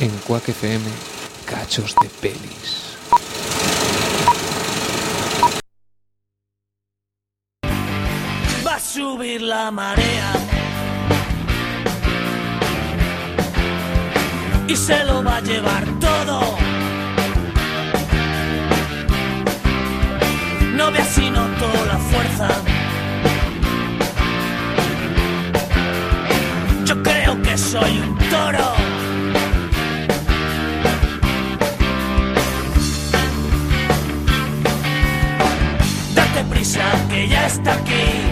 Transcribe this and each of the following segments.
En Quack FM, cachos de pelis. Va a subir la marea. Y se lo va a llevar todo. No ve así noto la fuerza. Yo creo que soy un toro. Prisa que ya está aquí.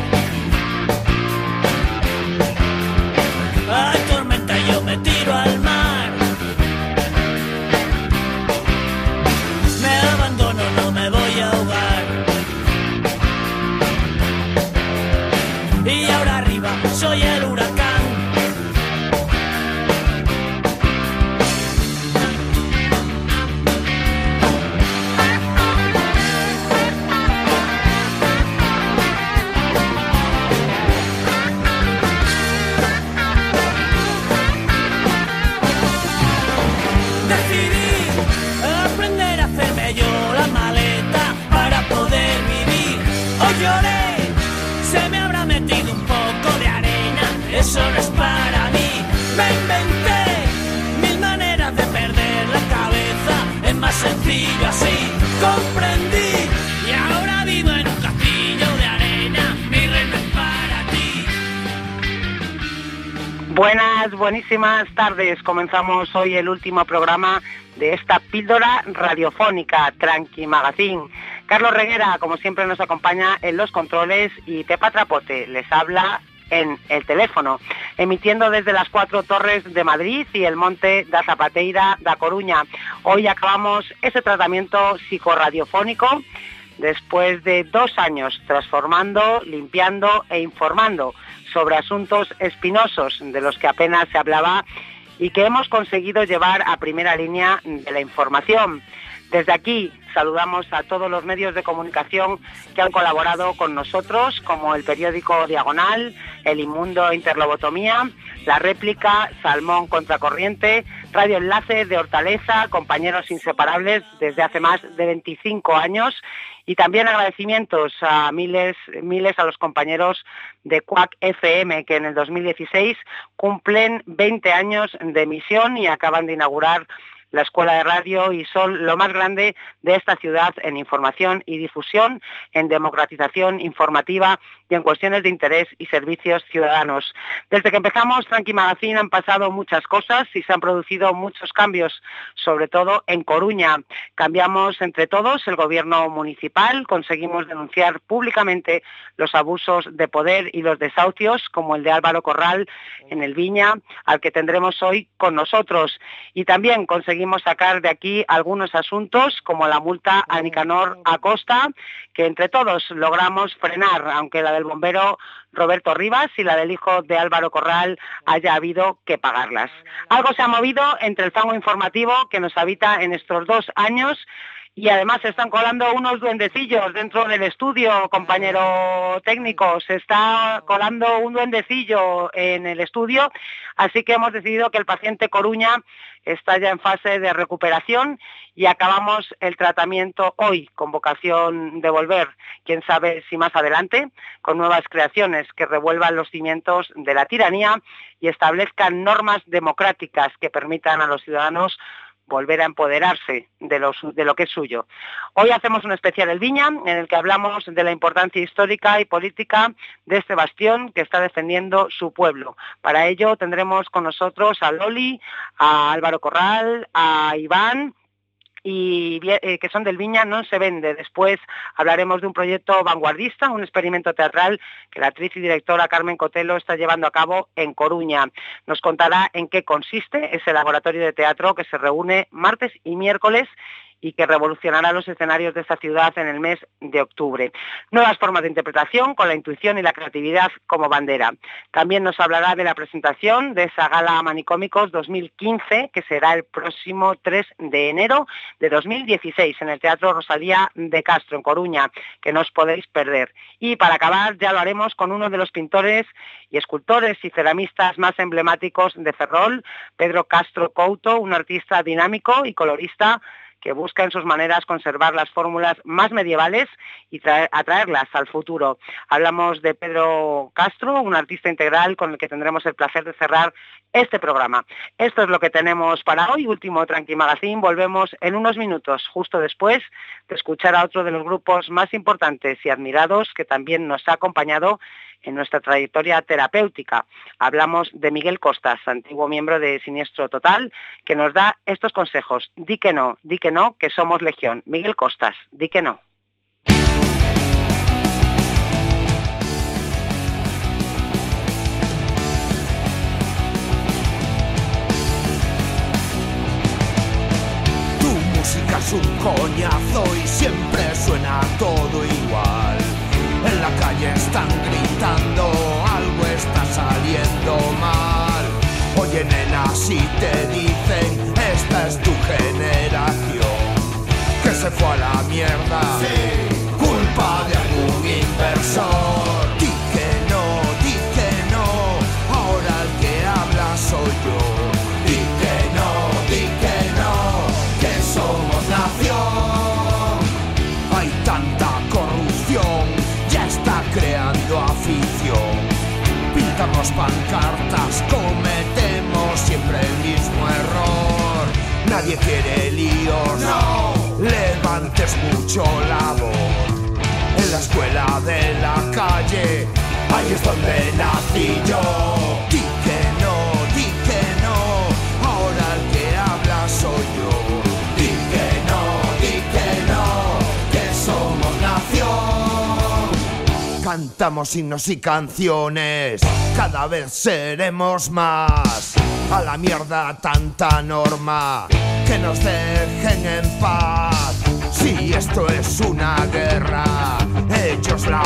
Buenísimas tardes. Comenzamos hoy el último programa de esta píldora radiofónica Tranqui Magazine. Carlos Reguera, como siempre, nos acompaña en los controles y Pepa Trapote les habla en el teléfono, emitiendo desde las cuatro torres de Madrid y el monte da Zapateira da Coruña. Hoy acabamos ese tratamiento psicoradiofónico después de dos años transformando, limpiando e informando sobre asuntos espinosos de los que apenas se hablaba y que hemos conseguido llevar a primera línea de la información. Desde aquí saludamos a todos los medios de comunicación que han colaborado con nosotros, como el periódico Diagonal, El Inmundo Interlobotomía, La Réplica, Salmón Contracorriente, Radio Enlace de Hortaleza, compañeros inseparables desde hace más de 25 años. Y también agradecimientos a miles, miles a los compañeros de Quack FM que en el 2016 cumplen 20 años de emisión y acaban de inaugurar la Escuela de Radio y son lo más grande de esta ciudad en información y difusión, en democratización informativa y en cuestiones de interés y servicios ciudadanos. Desde que empezamos Tranqui Magazine han pasado muchas cosas y se han producido muchos cambios, sobre todo en Coruña. Cambiamos entre todos el gobierno municipal, conseguimos denunciar públicamente los abusos de poder y los desahucios, como el de Álvaro Corral en el Viña, al que tendremos hoy con nosotros. Y también conseguimos sacar de aquí algunos asuntos, como la multa a Nicanor Acosta, que entre todos logramos frenar, aunque la del bombero Roberto Rivas y la del hijo de Álvaro Corral haya habido que pagarlas. Algo se ha movido entre el fango informativo que nos habita en estos dos años y además se están colando unos duendecillos dentro del estudio, compañero técnico. Se está colando un duendecillo en el estudio, así que hemos decidido que el paciente Coruña está ya en fase de recuperación y acabamos el tratamiento hoy con vocación de volver, quién sabe si más adelante, con nuevas creaciones que revuelvan los cimientos de la tiranía y establezcan normas democráticas que permitan a los ciudadanos volver a empoderarse de lo, de lo, que es suyo. Hoy hacemos un especial El Viña, en el que hablamos de la importancia histórica y política de este bastión que está defendiendo su pueblo. Para ello tendremos con nosotros a Loli, a Álvaro Corral, a Iván, y eh, que son del Viña no se vende. Después hablaremos de un proyecto vanguardista, un experimento teatral que la actriz y directora Carmen Cotelo está llevando a cabo en Coruña. Nos contará en qué consiste ese laboratorio de teatro que se reúne martes y miércoles y que revolucionará los escenarios de esta ciudad en el mes de octubre. Nuevas formas de interpretación con la intuición y la creatividad como bandera. También nos hablará de la presentación de esa gala Manicómicos 2015, que será el próximo 3 de enero de 2016 en el Teatro Rosalía de Castro, en Coruña, que no os podéis perder. Y para acabar, ya lo haremos con uno de los pintores y escultores y ceramistas más emblemáticos de Ferrol, Pedro Castro Couto, un artista dinámico y colorista que busca en sus maneras conservar las fórmulas más medievales y atraerlas al futuro. Hablamos de Pedro Castro, un artista integral con el que tendremos el placer de cerrar este programa. Esto es lo que tenemos para hoy, último Tranqui Magazine. Volvemos en unos minutos, justo después de escuchar a otro de los grupos más importantes y admirados que también nos ha acompañado en nuestra trayectoria terapéutica. Hablamos de Miguel Costas, antiguo miembro de Siniestro Total, que nos da estos consejos. Di que no, di que no, que somos legión. Miguel Costas, di que no. Tu música es un coñazo y siempre suena todo igual en la calle están gritando, algo está saliendo mal. Oye nena, si te dicen, esta es tu generación, que se fue a la mierda, Pintamos pancartas, cometemos siempre el mismo error. Nadie quiere líos, no levantes mucho la voz. En la escuela de la calle, ahí es donde nací yo. Cantamos himnos y canciones, cada vez seremos más. A la mierda tanta norma, que nos dejen en paz. Si esto es una guerra, ellos la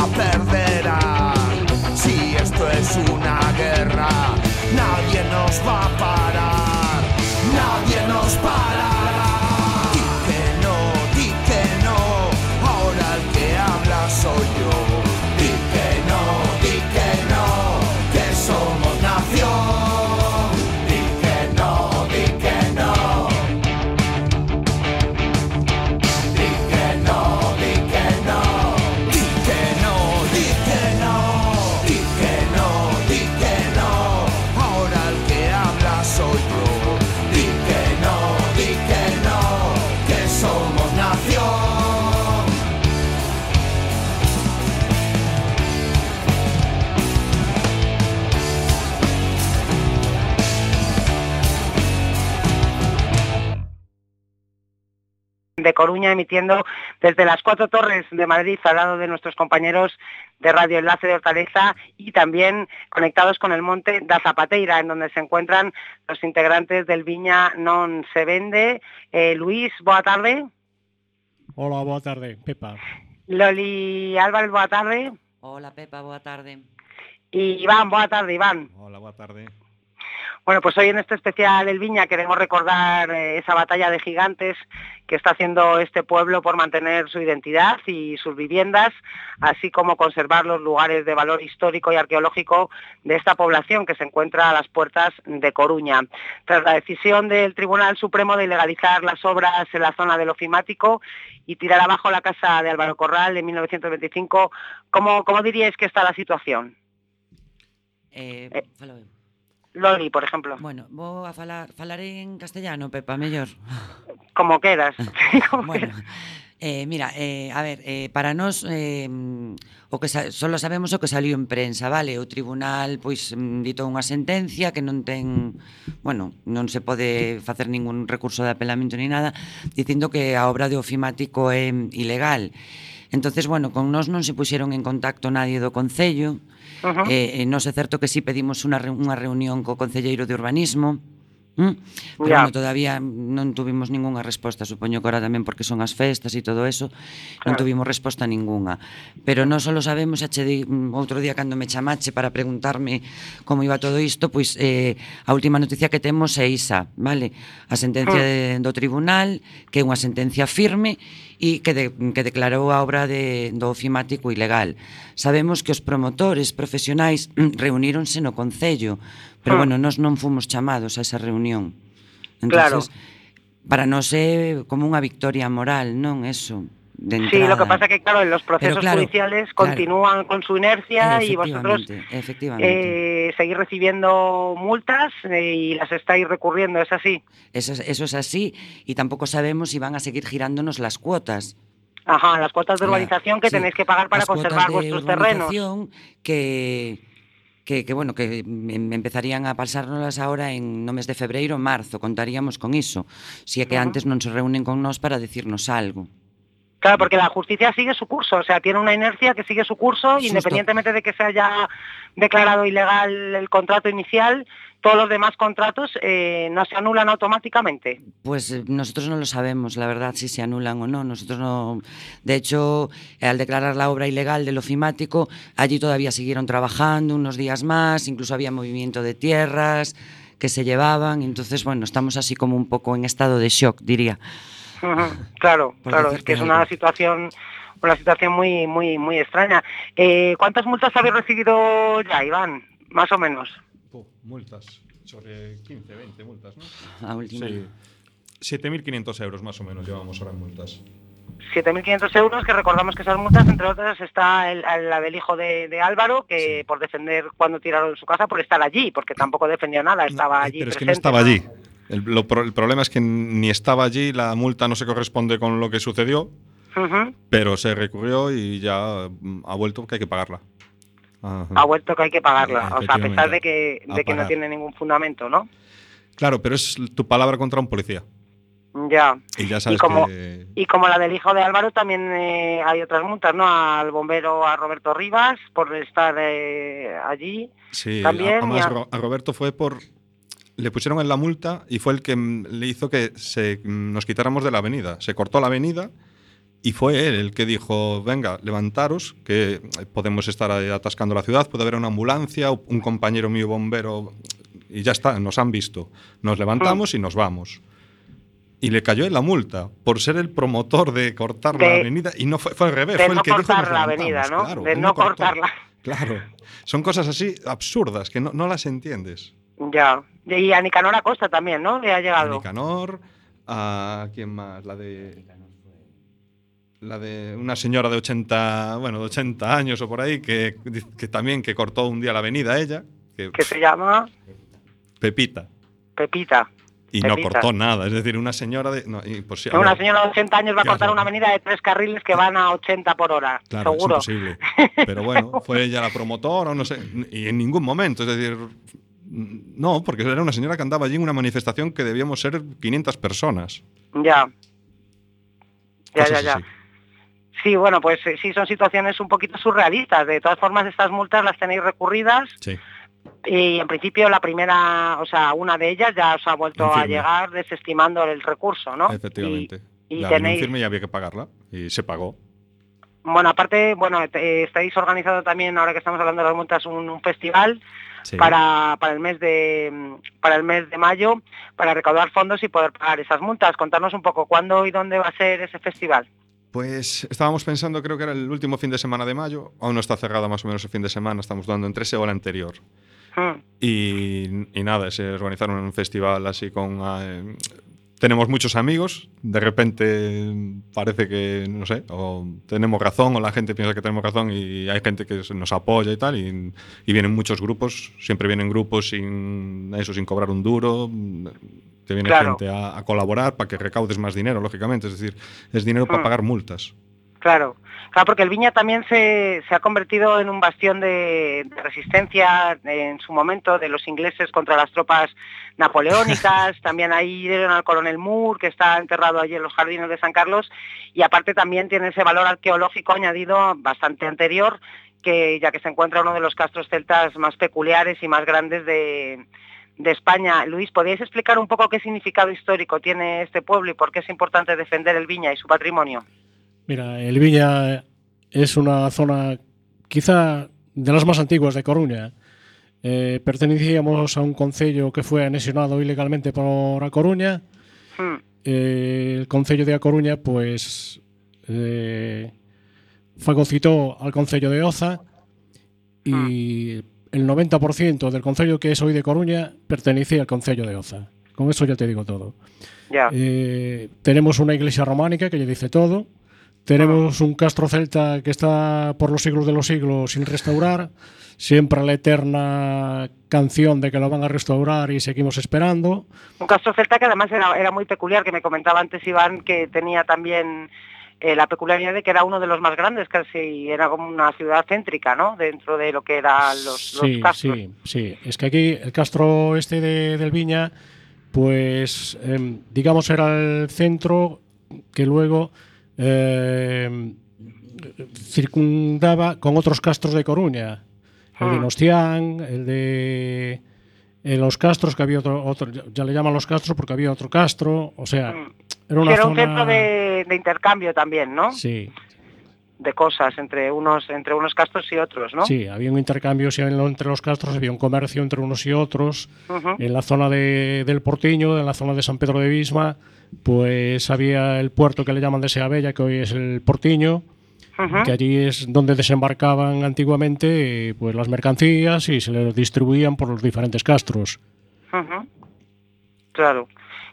de Coruña emitiendo desde las cuatro torres de Madrid al lado de nuestros compañeros de Radio Enlace de Hortaleza y también conectados con el monte da Zapateira, en donde se encuentran los integrantes del Viña Non Se Vende. Eh, Luis, boa tarde. Hola, boa tarde, Pepa. Loli Álvarez, boa tarde. Hola Pepa, boa tarde. Y Iván, boa tarde, Iván. Hola, boa tarde. Bueno, pues hoy en este especial del Viña queremos recordar eh, esa batalla de gigantes que está haciendo este pueblo por mantener su identidad y sus viviendas, así como conservar los lugares de valor histórico y arqueológico de esta población que se encuentra a las puertas de Coruña. Tras la decisión del Tribunal Supremo de legalizar las obras en la zona del ofimático y tirar abajo la casa de Álvaro Corral en 1925, ¿cómo, cómo diríais que está la situación? Eh, Eh. Loli, por exemplo. Bueno, vou a falar, falaré en castellano, Pepa, mellor. Como quedas. Como bueno. Eh, mira, eh, a ver, eh, para nós eh, o que solo sabemos o que salió en prensa, vale? O tribunal pois mm, ditou unha sentencia que non ten, bueno, non se pode facer ningún recurso de apelamento ni nada, dicindo que a obra de ofimático é ilegal. Entonces, bueno, con nós non se puxeron en contacto nadie do Concello, Uh eh, -huh. eh, non é certo que si sí pedimos unha, unha reunión co Concelleiro de Urbanismo, Mm? Pero, bueno, todavía non tuvimos ningunha resposta Supoño que ahora tamén porque son as festas e todo eso Non tuvimos resposta ningunha Pero non só sabemos Xa di, mm, outro día cando me chamache Para preguntarme como iba todo isto Pois eh, a última noticia que temos é isa vale? A sentencia ah. de, do tribunal Que é unha sentencia firme e que, de, que declarou a obra de, do ofimático ilegal. Sabemos que os promotores profesionais mm, reuníronse no Concello, pero, hmm. bueno, nós non fomos chamados a esa reunión. Entonces, claro. Para nós é como unha victoria moral, non? Eso. Sí, lo que pasa que, claro, los procesos claro, judiciales claro. continúan con su inercia y vosotros eh, seguís recibiendo multas eh, y las estáis recurriendo, ¿es así? Eso, es- eso es así y tampoco sabemos si van a seguir girándonos las cuotas. Ajá, las cuotas de urbanización que sí, tenéis que pagar para las cuotas conservar de vuestros terrenos. Que, que, que, bueno, que em- empezarían a pasárnoslas ahora en no mes de febreiro, marzo, contaríamos con iso. Si é que antes non se reúnen con nós para decirnos algo. Claro, porque la justicia sigue su curso, o sea, tiene una inercia que sigue su curso, Justo. independientemente de que se haya declarado ilegal el contrato inicial, todos los demás contratos eh, no se anulan automáticamente. Pues eh, nosotros no lo sabemos, la verdad, si se anulan o no. Nosotros no. De hecho, eh, al declarar la obra ilegal del ofimático, allí todavía siguieron trabajando unos días más, incluso había movimiento de tierras que se llevaban. Entonces, bueno, estamos así como un poco en estado de shock, diría. Claro, claro, es que es una situación una situación muy muy muy extraña. Eh, ¿Cuántas multas habéis recibido ya, Iván? Más o menos. Puh, multas. Sobre 15, 20 multas, ¿no? A última. Sí. 7.500 euros más o menos llevamos ahora en multas. 7.500 euros, que recordamos que esas multas, entre otras, está el- la del hijo de, de Álvaro, que por defender cuando tiraron su casa, por estar allí, porque tampoco defendió nada, estaba No, allí Pero es que no estaba allí. El, lo el problema es que ni estaba allí, la multa no se corresponde con lo que sucedió, Ujú. pero se recurrió y ya mm, ha vuelto que hay que pagarla. Ajá. Ha vuelto que hay que pagarla, o sea, a pesar de que, A de que no tiene ningún fundamento, ¿no? Claro, pero es tu palabra contra un policía. Ya. Y ya sabes como- que... Y como la del hijo de Álvaro, también eh, hay otras multas, ¿no? Al bombero, a Roberto Rivas, por estar eh, allí. Sí, También, además ya. Ro- a Roberto fue por... Le pusieron en la multa y fue el que mm, le hizo que se, mm, nos quitáramos de la avenida. Se cortó la avenida y fue él el que dijo, venga, levantaros, que podemos estar atascando la ciudad, puede haber una ambulancia, un compañero mío bombero, y ya está, nos han visto. Nos levantamos y nos vamos. Y le cayó en la multa por ser el promotor de cortar la avenida y no fue, fue al revés, de fue el no que dijo cortar nos la avenida, ¿no? claro, De no cortó. cortarla. Claro. Son cosas así absurdas que no, no las entiendes. Ya. Y a Nicanor Acosta también, ¿no? Le ha A llegado. Nicanor, a quién más, la de la de una señora de 80, bueno, de 80 años o por ahí que, que también que cortó un día la avenida ella, que, Que se llama Pepita Pepita. y no cortó nada, es decir, una señora de no, imposible. Una señora de 80 años va a cortar una avenida de tres carriles que van a 80 por hora, Claro, seguro. es imposible. Pero bueno, fue ella la promotora, o no sé, y en ningún momento, es decir, no, porque era una señora que andaba allí en una manifestación que debíamos ser 500 personas. Ya. Ya, ya, ya. Sí, bueno, pues eh, sí son situaciones un poquito surrealistas. De todas formas, estas multas las tenéis recurridas Sí. y en principio la primera, o sea, una de ellas ya os ha vuelto a llegar desestimando el recurso, ¿no? Efectivamente. Y, y la tenéis, firme y había que pagarla. Y se pagó. bueno, aparte, bueno, te- estáis organizando también, ahora que estamos hablando de las multas, un, un festival Sí. para, para el mes de para el mes de mayo para recaudar fondos y poder pagar esas multas. Contarnos un poco cuándo y dónde va a ser ese festival. Pues estábamos pensando, creo que era el último fin de semana de mayo. Aún no está cerrada más o menos el fin de semana. Estamos dando entre ese o el anterior. Mm, Y, y nada, se organizaron un festival así con... eh, tenemos muchos amigos, de repente parece que, no sé, o tenemos razón o la gente piensa que tenemos razón y hay gente que nos apoya y tal, y, y vienen muchos grupos, siempre vienen grupos sin eso, sin cobrar un duro, te viene Claro. gente a, a colaborar para que recaudes más dinero, lógicamente, es decir, es dinero para Mm. pagar multas. Claro, claro, porque el Viña también se, se ha convertido en un bastión de, de resistencia en su momento de los ingleses contra las tropas napoleónicas. también ahí dieron al coronel Moore, que está enterrado allí en los jardines de San Carlos. Y aparte también tiene ese valor arqueológico añadido bastante anterior, que ya que se encuentra uno de los castros celtas más peculiares y más grandes de, de España. Luis, ¿podríais explicar un poco qué significado histórico tiene este pueblo y por qué es importante defender el Viña y su patrimonio? Mira, el Viña es una zona quizá de las más antiguas de Coruña. Eh, pertenecíamos a un concello que fue anexionado ilegalmente por A Coruña. Hmm, Eh, el concello de A Coruña, pues, eh, fagocitó al concello de Oza y el 90% del concello que es hoy de Coruña pertenecía al concello de Oza. Con eso ya te digo todo. Eh, tenemos una iglesia románica que ya dice todo. Tenemos un castro celta que está por los siglos de los siglos sin restaurar. Siempre la eterna canción de que lo van a restaurar y seguimos esperando. un castro celta que además era, era muy peculiar, que me comentaba antes Iván, que tenía también eh, la peculiaridad de que era uno de los más grandes, casi era como una ciudad céntrica, ¿no? Dentro de lo que eran los, castros. sí, sí. Es que aquí el castro este de- del Viña, pues em, digamos era el centro que luego em, circundaba con otros castros de Coruña. El de Ah. Nostián, el de en los castros, que había otro, otro, ya le llaman los castros porque había otro castro, o sea, Mm. era una era zona... un centro de, de intercambio también, ¿no? Sí, De cosas entre unos entre unos castros y otros, ¿no? sí, había un intercambio sí, entre los castros, había un comercio entre unos y otros. En la zona de- del Portiño, en la zona de San Pedro de Visma, pues había el puerto que le llaman de Seabella, que hoy es el Portiño, que allí es donde desembarcaban antiguamente eh, pues las mercancías y se les distribuían por los diferentes castros. Claro,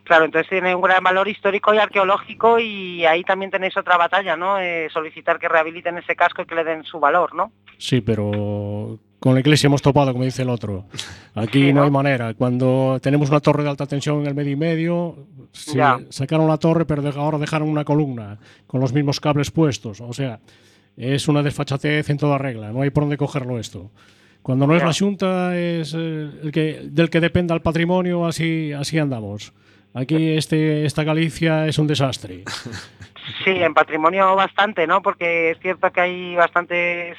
claro, entonces tiene un gran valor histórico y arqueológico y ahí también tenéis otra batalla, ¿no? Eh, solicitar que rehabiliten ese casco y que le den su valor, ¿no? Sí, pero con la iglesia hemos topado, como dice el otro. Aquí no hay manera. Cuando tenemos una torre de alta tensión en el medio y medio, sí, sacaron la torre, pero ahora dejaron una columna con los mismos cables puestos. O sea, es una desfachatez en toda regla. No hay por dónde cogerlo esto. Cuando no es la Junta, es eh, el que, del que dependa el patrimonio, así, así andamos. Aquí este, esta Galicia es un desastre. Sí, en patrimonio bastante, ¿no? Porque es cierto que hay bastantes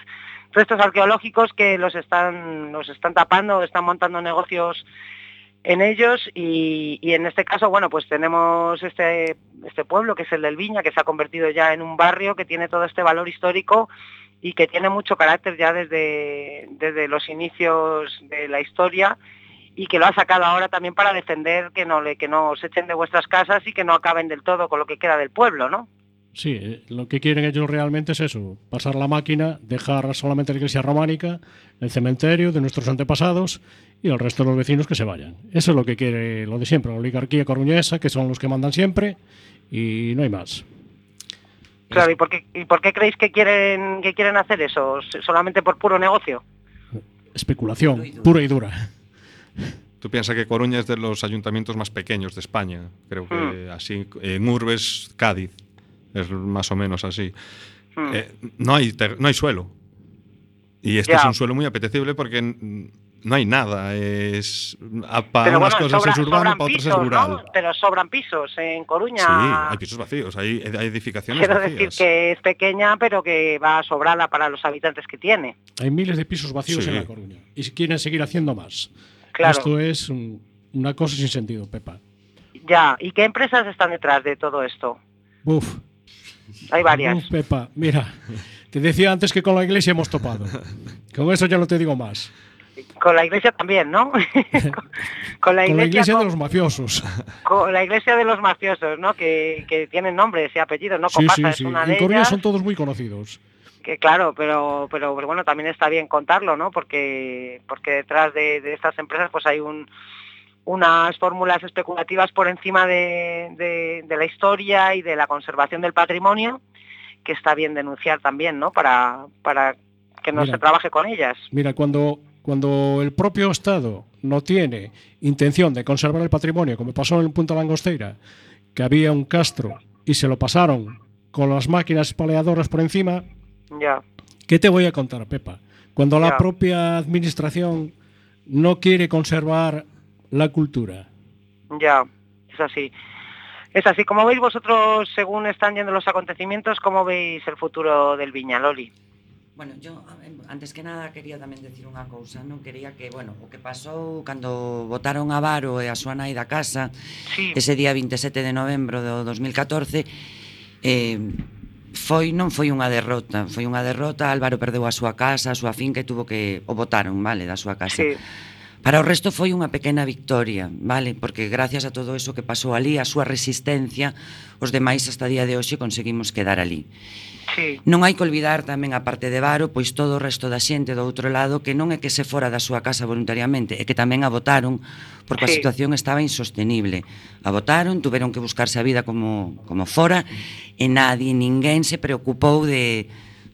restos arqueológicos que los están, los están tapando, están montando negocios en ellos y, en este caso, bueno, pues tenemos este, este pueblo que es el del Viña, que se ha convertido ya en un barrio que tiene todo este valor histórico y que tiene mucho carácter ya desde, desde los inicios de la historia y que lo ha sacado ahora también para defender que no, que no os echen de vuestras casas y que no acaben del todo con lo que queda del pueblo, ¿no? Sí, eh, lo que quieren ellos realmente es eso, pasar la máquina, dejar solamente la iglesia románica, el cementerio de nuestros antepasados y el resto de los vecinos que se vayan. Eso es lo que quiere lo de siempre, la oligarquía coruñesa, que son los que mandan siempre y no hay más. Claro, ¿y por qué, y por qué creéis que quieren, que quieren hacer eso? ¿Solamente por puro negocio? Especulación, y pura y dura. Tú piensas que Coruña es de los ayuntamientos más pequeños de España. Creo que así. En Urbes, Cádiz. Es más o menos así. Hmm. Eh, no, hay no hay suelo. Y este es un suelo muy apetecible porque no hay nada. Es, para Pero unas bueno, cosas sobra- es urbano, para otras pisos, es rural. ¿no? Pero sobran pisos en Coruña. Sí, hay pisos vacíos, hay, hay edificaciones Quiero vacías. decir que es pequeña, pero que va sobrada para los habitantes que tiene. Hay miles de pisos vacíos Sí. en La Coruña y si quieren seguir haciendo más. Claro, Esto es mm, una cosa sin sentido, Pepa. ya. ¿Y qué empresas están detrás de todo esto? Uf, Hay varias. Pepa, mira, te decía antes que con la iglesia hemos topado. Con eso ya no te digo más. Con la iglesia también, ¿no? con, con la Con la iglesia, iglesia de los mafiosos. con la iglesia de los mafiosos, ¿no? Que, que tienen nombres y apellidos, ¿no? Sí, sí, es sí. una En de Coruña ellas. son todos muy conocidos. Que claro, pero, pero pero bueno, también está bien contarlo, ¿no? Porque, porque detrás de, de estas empresas pues hay un, unas fórmulas especulativas por encima de, de- de la historia y de la conservación del patrimonio, que está bien denunciar también, ¿no? Para, para que no Mira. se trabaje con ellas. Mira, cuando, cuando el propio Estado no tiene intención de conservar el patrimonio, como pasó en Punta Langosteira, que había un castro y se lo pasaron con las máquinas paleadoras por encima, Ya, ¿qué te voy a contar, Pepa? Cuando la propia administración no quiere conservar la cultura. Ya, es así. Es así, como veis vosotros, según están yendo los acontecimientos, ¿cómo veis el futuro del Viñaloli? Bueno, yo antes que nada quería tamén decir unha cousa, non quería que, bueno, o que pasou cando votaron a Varo e a súa nai da casa sí. ese día 27 de novembro do 2014 eh, foi non foi unha derrota, foi unha derrota, Álvaro perdeu a súa casa, a súa finca e tuvo que o votaron, vale, da súa casa. Sí Para o resto foi unha pequena victoria, vale? Porque gracias a todo eso que pasou ali, a súa resistencia, os demais hasta día de hoxe conseguimos quedar ali. Sí. Non hai que olvidar tamén a parte de Varo, pois todo o resto da xente do outro lado que non é que se fora da súa casa voluntariamente, é que tamén a votaron porque sí. a situación estaba insostenible. A votaron, tuveron que buscarse a vida como, como fora e nadie, ninguén se preocupou de,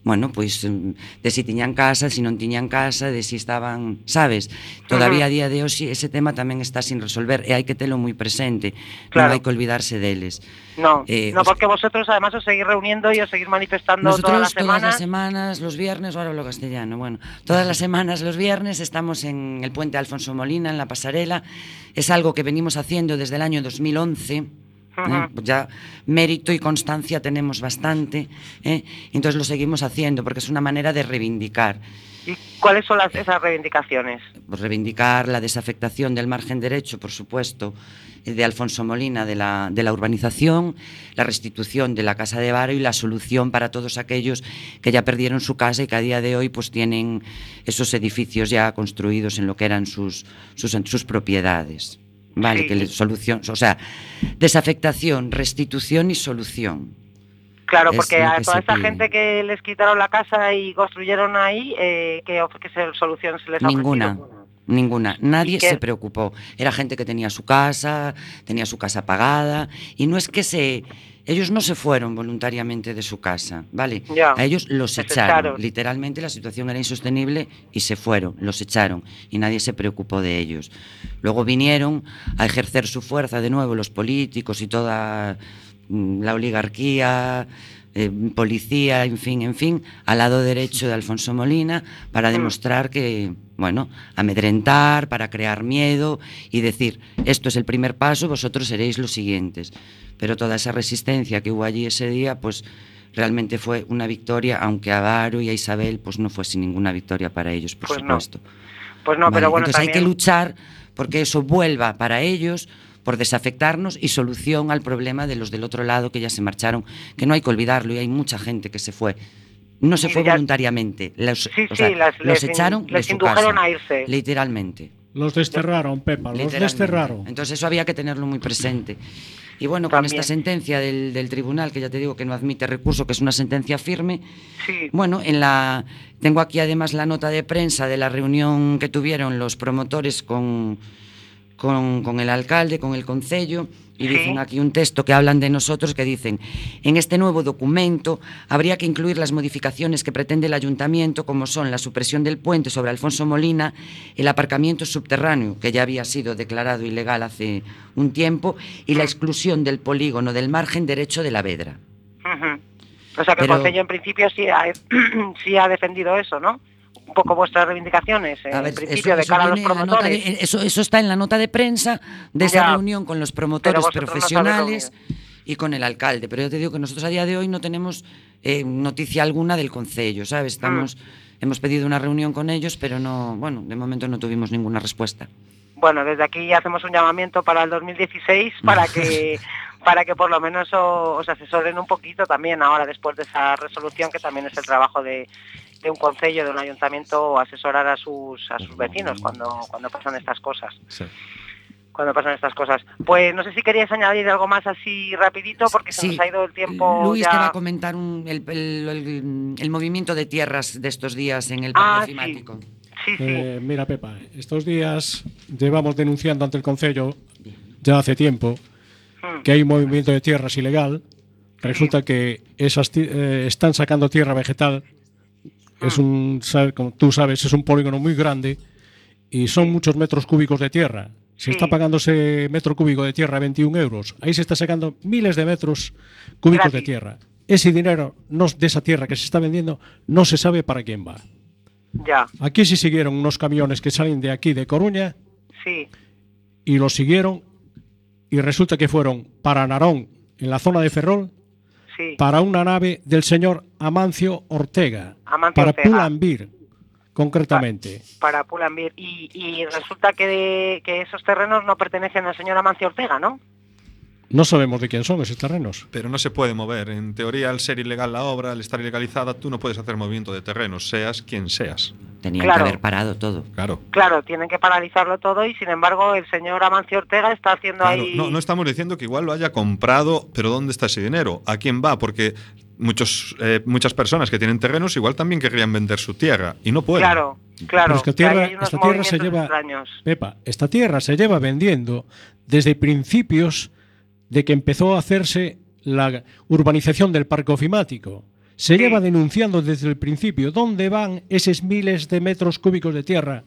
bueno, pois mm, de si tiñan casa, si non tiñan casa, de si estaban, sabes? Todavía a día de hoxe ese tema tamén está sin resolver e hai que telo moi presente. Claro. Non hai que olvidarse deles. No, Eh, no, os- porque vosotros además os seguís reuniendo y os seguís manifestando Nosotros todas las todas las semanas. semanas, los viernes, ahora hablo castellano, bueno, todas las semanas, los viernes, estamos en el puente Alfonso Molina, en la pasarela. Es algo que venimos haciendo desde el año 2011. ¿Eh? Pues ya mérito y constancia tenemos bastante, ¿eh? entonces lo seguimos haciendo porque es una manera de reivindicar. ¿Y cuáles son las, esas reivindicaciones? Pues reivindicar la desafectación del margen derecho, por supuesto, eh, de Alfonso Molina de la, de la urbanización, la restitución de la Casa de Varo y la solución para todos aquellos que ya perdieron su casa y que a día de hoy pues tienen esos edificios ya construidos en lo que eran sus, sus, sus propiedades. Vale, Sí. que le- solución, o sea, desafectación, restitución y solución. Claro, Es porque a toda pide. gente que les quitaron la casa y construyeron ahí, eh, ¿qué, solución se les ha Ninguna. ofrecido? Ninguna. Nadie se preocupó. Era gente que tenía su casa, tenía su casa pagada. Y no es que se. Ellos no se fueron voluntariamente de su casa, ¿vale? Ya, A ellos los echaron. echaron. Literalmente la situación era insostenible y se fueron, los echaron. Y nadie se preocupó de ellos. Luego vinieron a ejercer su fuerza de nuevo los políticos y toda mm, la oligarquía, eh, policía, en fin, en fin, al lado derecho de Alfonso Molina para demostrar que, bueno, amedrentar, para crear miedo y decir, esto es el primer paso, vosotros seréis los siguientes. Pero toda esa resistencia que hubo allí ese día, pues realmente fue una victoria, aunque a Varo y a Isabel, pues no fue sin ninguna victoria para ellos, por Pues no. supuesto. Pues no, Vale, pero bueno, Entonces hay que luchar porque eso vuelva para ellos por desafectarnos y solución al problema de los del otro lado que ya se marcharon, que no hay que olvidarlo y hay mucha gente que se fue. No se Y fue ya- voluntariamente, los, Sí, o sí, sea, las- los les in- echaron de les su indujeron casa, a irse. literalmente. Los desterraron, Pepa, los literalmente. desterraron. Entonces eso había que tenerlo muy presente. Y bueno, con esta sentencia del, del tribunal, que ya te digo que no admite recurso, que es una sentencia firme, Sí, bueno, en la tengo aquí además la nota de prensa de la reunión que tuvieron los promotores con, con, con el alcalde, con el concello, y Sí. dicen aquí un texto que hablan de nosotros que dicen, en este nuevo documento habría que incluir las modificaciones que pretende el ayuntamiento, como son la supresión del puente sobre Alfonso Molina, el aparcamiento subterráneo, que ya había sido declarado ilegal hace un tiempo, y la exclusión del polígono del margen derecho de la Vedra. O sea que Pero- el Consejo en principio sí ha, sí ha defendido eso, ¿no? Un poco vuestras reivindicaciones, eh, ver, de eso a los promotores. de- eso, eso está en la nota de prensa de esa reunión con los promotores no profesionales y con el alcalde. Pero yo te digo que nosotros a día de hoy no tenemos eh, noticia alguna del concello, ¿sabes? Estamos, Mm. hemos pedido una reunión con ellos, pero no, bueno, de momento no tuvimos ninguna respuesta. Bueno, desde aquí hacemos un llamamiento para el 2016 para que para que por lo menos os asesoren un poquito también ahora después de esa resolución que también es el trabajo de, de un concello, de un ayuntamiento asesorar a sus a sus vecinos cuando cuando pasan estas cosas. Sí. Cuando pasan estas cosas. Pues no sé si queríais añadir algo más así rapidito porque se nos ha ido el tiempo Luis ya. te va a comentar un- el, el- el- el movimiento de tierras de estos días en el Ah, climático. Sí, sí. Eh, mira, Pepa, estos días llevamos denunciando ante el Concello ya hace tiempo Mm. que hay un movimiento de tierras ilegal. Resulta que esas eh, están sacando tierra vegetal. Es un, sa- como tú sabes, es un polígono muy grande y son muchos metros cúbicos de tierra. Se está pagando ese metro cúbico de tierra 21 euros. Ahí se está sacando miles de metros cúbicos de tierra. Ese dinero no, de esa tierra que se está vendiendo no se sabe para quién va. Ya, Aquí sí siguieron unos camiones que salen de aquí, de Coruña, sí. y los siguieron y resulta que fueron para Narón, en la zona de Ferrol, Sí. para una nave del señor Amancio Ortega. Amancio para Ortega. Pulambir, concretamente. para Pull&Bear. Y, y resulta que, de- que esos terrenos no pertenecen al señor Amancio Ortega, ¿no? No sabemos de quién son esos terrenos. Pero no se puede mover. En teoría, al ser ilegal la obra, al estar ilegalizada, tú no puedes hacer movimiento de terrenos, seas quien seas. Tenían Claro. que haber parado todo. Claro. Claro, tienen que paralizarlo todo y sin embargo el señor Amancio Ortega está haciendo Claro, ahí... no, no estamos diciendo que igual lo haya comprado, pero ¿dónde está ese dinero? ¿A quién va? Porque muchos, eh, muchas personas que tienen terrenos igual también querrían vender su tierra y no pueden. Claro, claro. Pero es que ahí tierra- esta tierra se lleva- extraños. Pepa, esta tierra se lleva vendiendo desde principios de que empezó a hacerse la urbanización del parque ofimático. Se Sí. lleva denunciando desde el principio dónde van esos miles de metros cúbicos de tierra.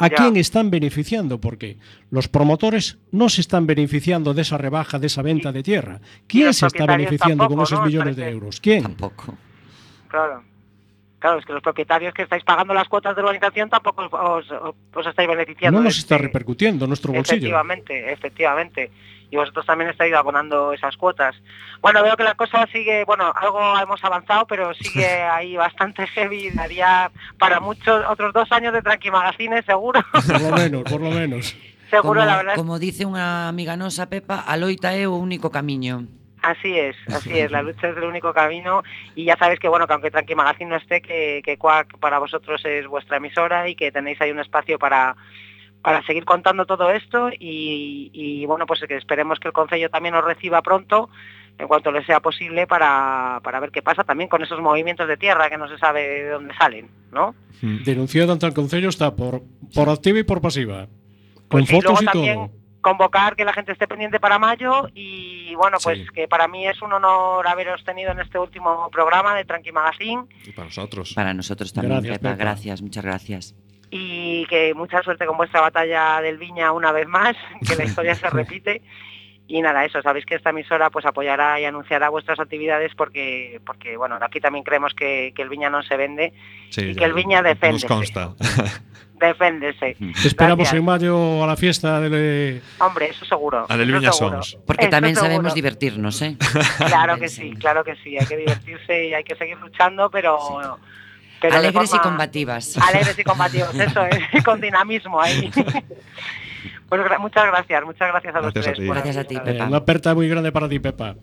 ¿A Ya. quién están beneficiando? Porque los promotores no se están beneficiando de esa rebaja, de esa venta de tierra. ¿Quién se está beneficiando con esos ¿no? millones de euros? ¿Quién? Tampoco. Claro. Claro, es que los propietarios que estáis pagando las cuotas de urbanización tampoco os, os- os estáis beneficiando. No nos está este- repercutiendo en nuestro bolsillo. Efectivamente, efectivamente. Y vosotros también estáis abonando esas cuotas. Bueno, veo que la cosa sigue, bueno, algo hemos avanzado, pero sigue ahí bastante heavy. Daría para muchos otros dos años de Tranqui Magazine, seguro. Por lo menos, por lo menos. seguro, como, la verdad. como dice unha amiga nosa, Pepa, a loita é o único camiño. Así es, así es. La lucha es el único camino. Y ya sabéis que, bueno, que aunque Tranqui Magazine no esté, que, que Quack para vosotros es vuestra emisora y que tenéis ahí un espacio para para seguir contando todo esto y, y, bueno, pues que esperemos que el Concello también os reciba pronto, en cuanto le sea posible, para, para ver qué pasa también con esos movimientos de tierra que no se sabe de dónde salen, ¿no? Denunciado ante el Concello está por, por activa y por pasiva. Con Pues y luego fotos y también todo. convocar que la gente esté pendiente para mayo y bueno, pues Sí. que para mí es un honor haberos tenido en este último programa de Tranqui Magazine Y para nosotros. Para nosotros tamén, Gracias, Pepa. Pepa. Gracias, muchas gracias. Y que mucha suerte con vuestra batalla del Viña una vez más, que la historia se repite. Y nada, eso, sabéis que esta emisora pues apoyará y anunciará vuestras actividades porque, porque bueno, aquí también creemos que, que el Viña no se vende, Sí, y que el Viña defiende. Nos consta. deféndese. Te esperamos Gracias. en mayo a la fiesta del... Hombre, eso seguro. A del Viña somos. Porque Eso tamén seguro. sabemos divertirnos, eh? Claro que Sí. sí, claro que sí, hay que divertirse y hay que seguir luchando, pero... pero Alegres y combativas. Alegres y combativos, eso es, con dinamismo ahí. Pues muchas gracias, muchas gracias a los Gracias a tres. por Gracias a ti. Pepa. una aperta muy grande para ti, Pepa.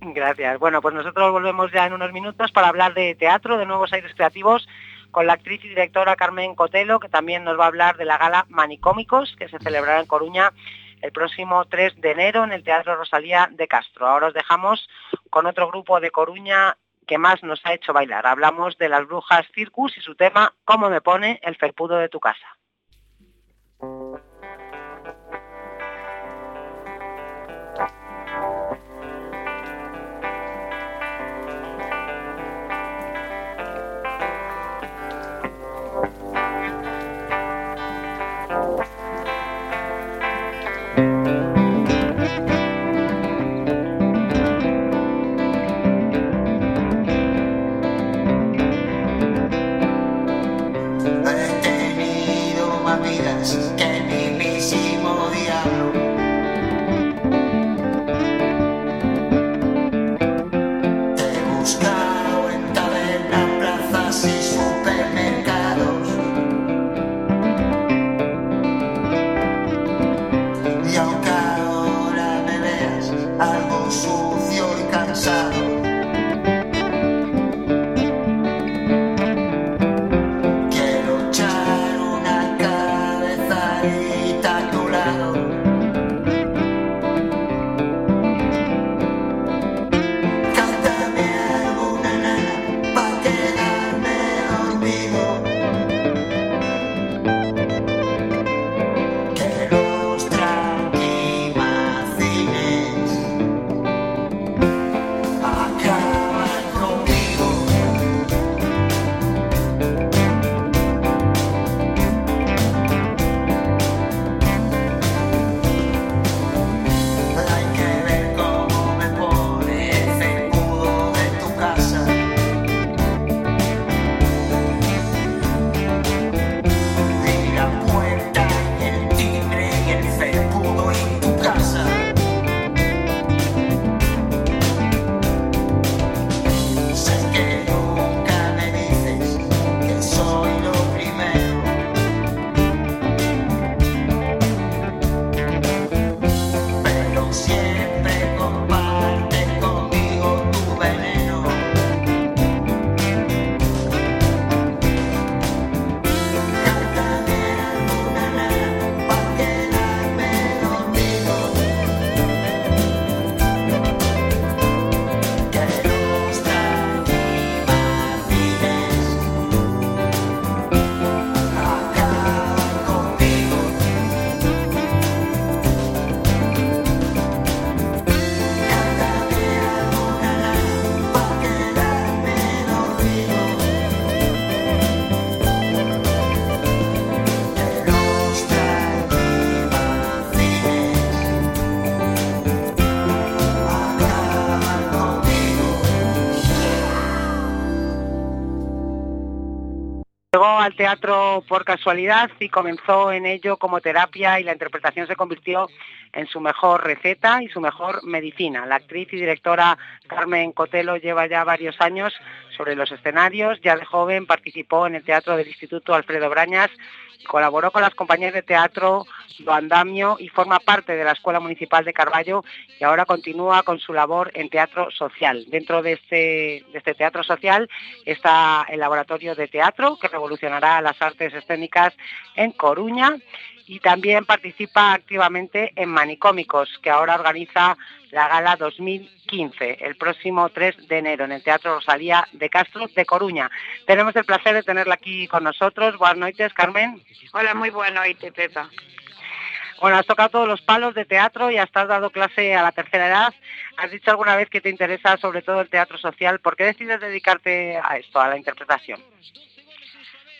Gracias. Bueno, pues nosotros volvemos ya en unos minutos para hablar de teatro, de nuevos aires creativos, con la actriz y directora Carmen Cotelo, que también nos va a hablar de la gala Manicómicos, que se celebrará en Coruña el próximo 3 de enero en el Teatro Rosalía de Castro. Ahora os dejamos con otro grupo de Coruña que más nos ha hecho bailar. Hablamos de las brujas Circus y su tema ¿Cómo me pone el felpudo de tu casa? Al teatro por casualidad y comenzó en ello como terapia y la interpretación se convirtió en su mejor receta y su mejor medicina. La actriz y directora Carmen Cotelo lleva ya varios años sobre los escenarios. Ya de joven participó en el teatro del Instituto Alfredo Brañas, colaboró con las compañías de teatro Do Andamio y forma parte de la Escuela Municipal de Carballo y ahora continúa con su labor en teatro social. Dentro de este, de este teatro social está el laboratorio de teatro que revolucionará las artes escénicas en Coruña y también participa activamente en Manicómicos, que ahora organiza la gala 2015, el próximo 3 de enero, en el Teatro Rosalía de Castro de Coruña. Tenemos el placer de tenerla aquí con nosotros. Buenas noches, Carmen. Hola, moi boa noite, Pepa. Bueno, has tocado todos los palos de teatro y has dado clase a la tercera edad. Has dicho alguna vez que te interesa sobre todo el teatro social. ¿Por qué decides dedicarte a esto, a la interpretación?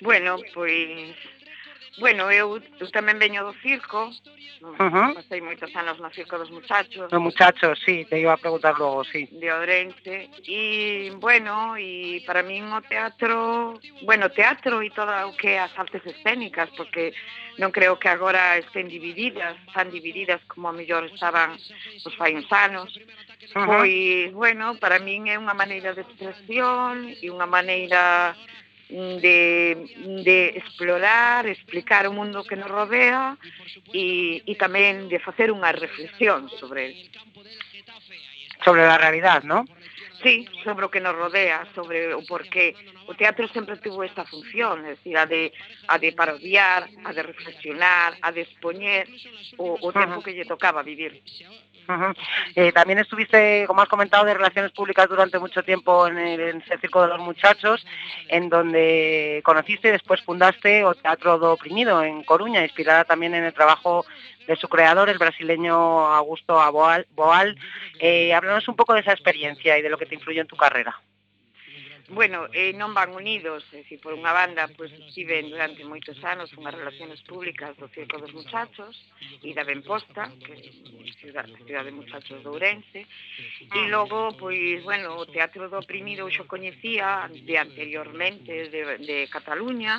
Bueno, pois Bueno, eu, eu tamén veño do circo, uh pois -huh. pasei moitos anos no circo dos muchachos. Dos muchachos, sí, te iba a preguntar logo, sí. De Ourense, e, bueno, e para min o teatro, bueno, teatro e toda o que é as artes escénicas, porque non creo que agora estén divididas, tan divididas como a mellor estaban os fai uns anos. Uh -huh. Pois, bueno, para min é unha maneira de expresión e unha maneira de, de explorar, explicar o mundo que nos rodea e, e tamén de facer unha reflexión sobre el. Sobre a realidad, non? Sí, sobre o que nos rodea, sobre o porqué. O teatro sempre tuvo esta función, é dicir, a de, a de parodiar, a de reflexionar, a de expoñer o, o tempo que lle tocaba vivir. Eh, también estuviste, como has comentado, de relaciones públicas durante mucho tiempo en el, en Circo de los Muchachos, en donde conociste y después fundaste o Teatro do Oprimido en Coruña, inspirada también en el trabajo de su creador, el brasileño Augusto. Boal. Eh, háblanos un poco de esa experiencia y de lo que te influyó en tu carrera. bueno, eh, non van unidos, é dicir, por unha banda, pois, pues, tiven durante moitos anos unhas relacións públicas do Circo dos Muchachos e da Benposta, que Cidade, Cidade de Muchachos de Ourense, e logo, pois, bueno, o Teatro do Oprimido xo coñecía de anteriormente de, de Cataluña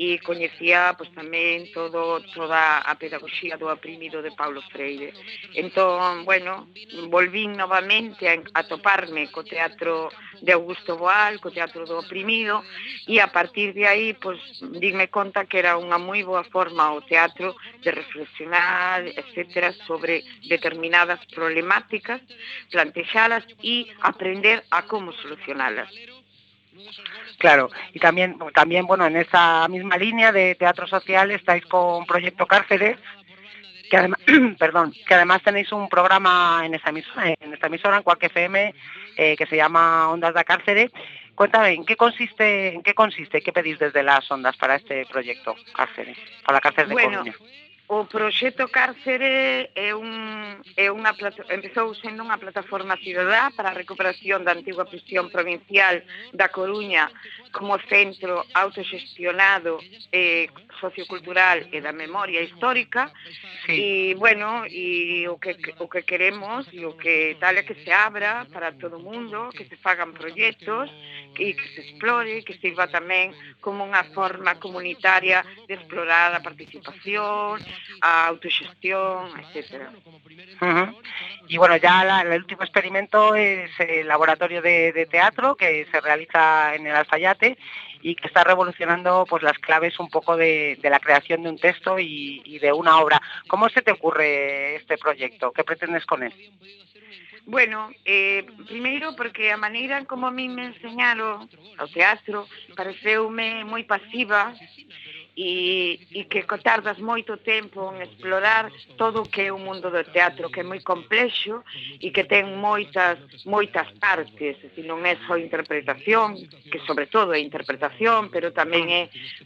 e coñecía, pois, tamén todo, toda a pedagogía do oprimido de Paulo Freire. Entón, bueno, volvín novamente a, a toparme co Teatro de Augusto Boal co teatro do oprimido, e a partir de aí, pois, dime conta que era unha moi boa forma o teatro de reflexionar, etcétera, sobre determinadas problemáticas, plantexalas e aprender a como solucionalas. Claro, y también, también bueno, en esa misma línea de teatro social estáis con Proyecto Cárceles, que además, perdón, que además tenéis un programa en esta emisora, en esta emisora, en Cuac FM, eh, que se llama Ondas da Cárcere. Cuéntame, ¿en qué consiste, en qué consiste, qué pedís desde las ondas para este proyecto Cárceles, para la cárcel de Bueno, Coruña? O proxecto Cárcere é un é unha empezou sendo unha plataforma cidadá para a recuperación da antiga prisión provincial da Coruña como centro autogestionado eh, sociocultural e da memoria histórica sí. e bueno, e o que o que queremos e o que tal é que se abra para todo o mundo, que se fagan proxectos e que se explore, que sirva tamén como unha forma comunitaria de explorar a participación, a autoxestión, etc. Uh -huh. Y bueno, ya la, el último experimento es el laboratorio de, de teatro que se realiza en el Alfayate y que está revolucionando pues las claves un poco de, de la creación de un texto y, y de una obra. ¿Cómo se te ocurre este proyecto? ¿Qué pretendes con él? Bueno, eh, primeiro porque a maneira como a mí me enseñaron ao teatro pareceume moi pasiva e, e que tardas moito tempo en explorar todo o que é o mundo do teatro, que é moi complexo e que ten moitas moitas partes, e non é só interpretación, que sobre todo é interpretación, pero tamén é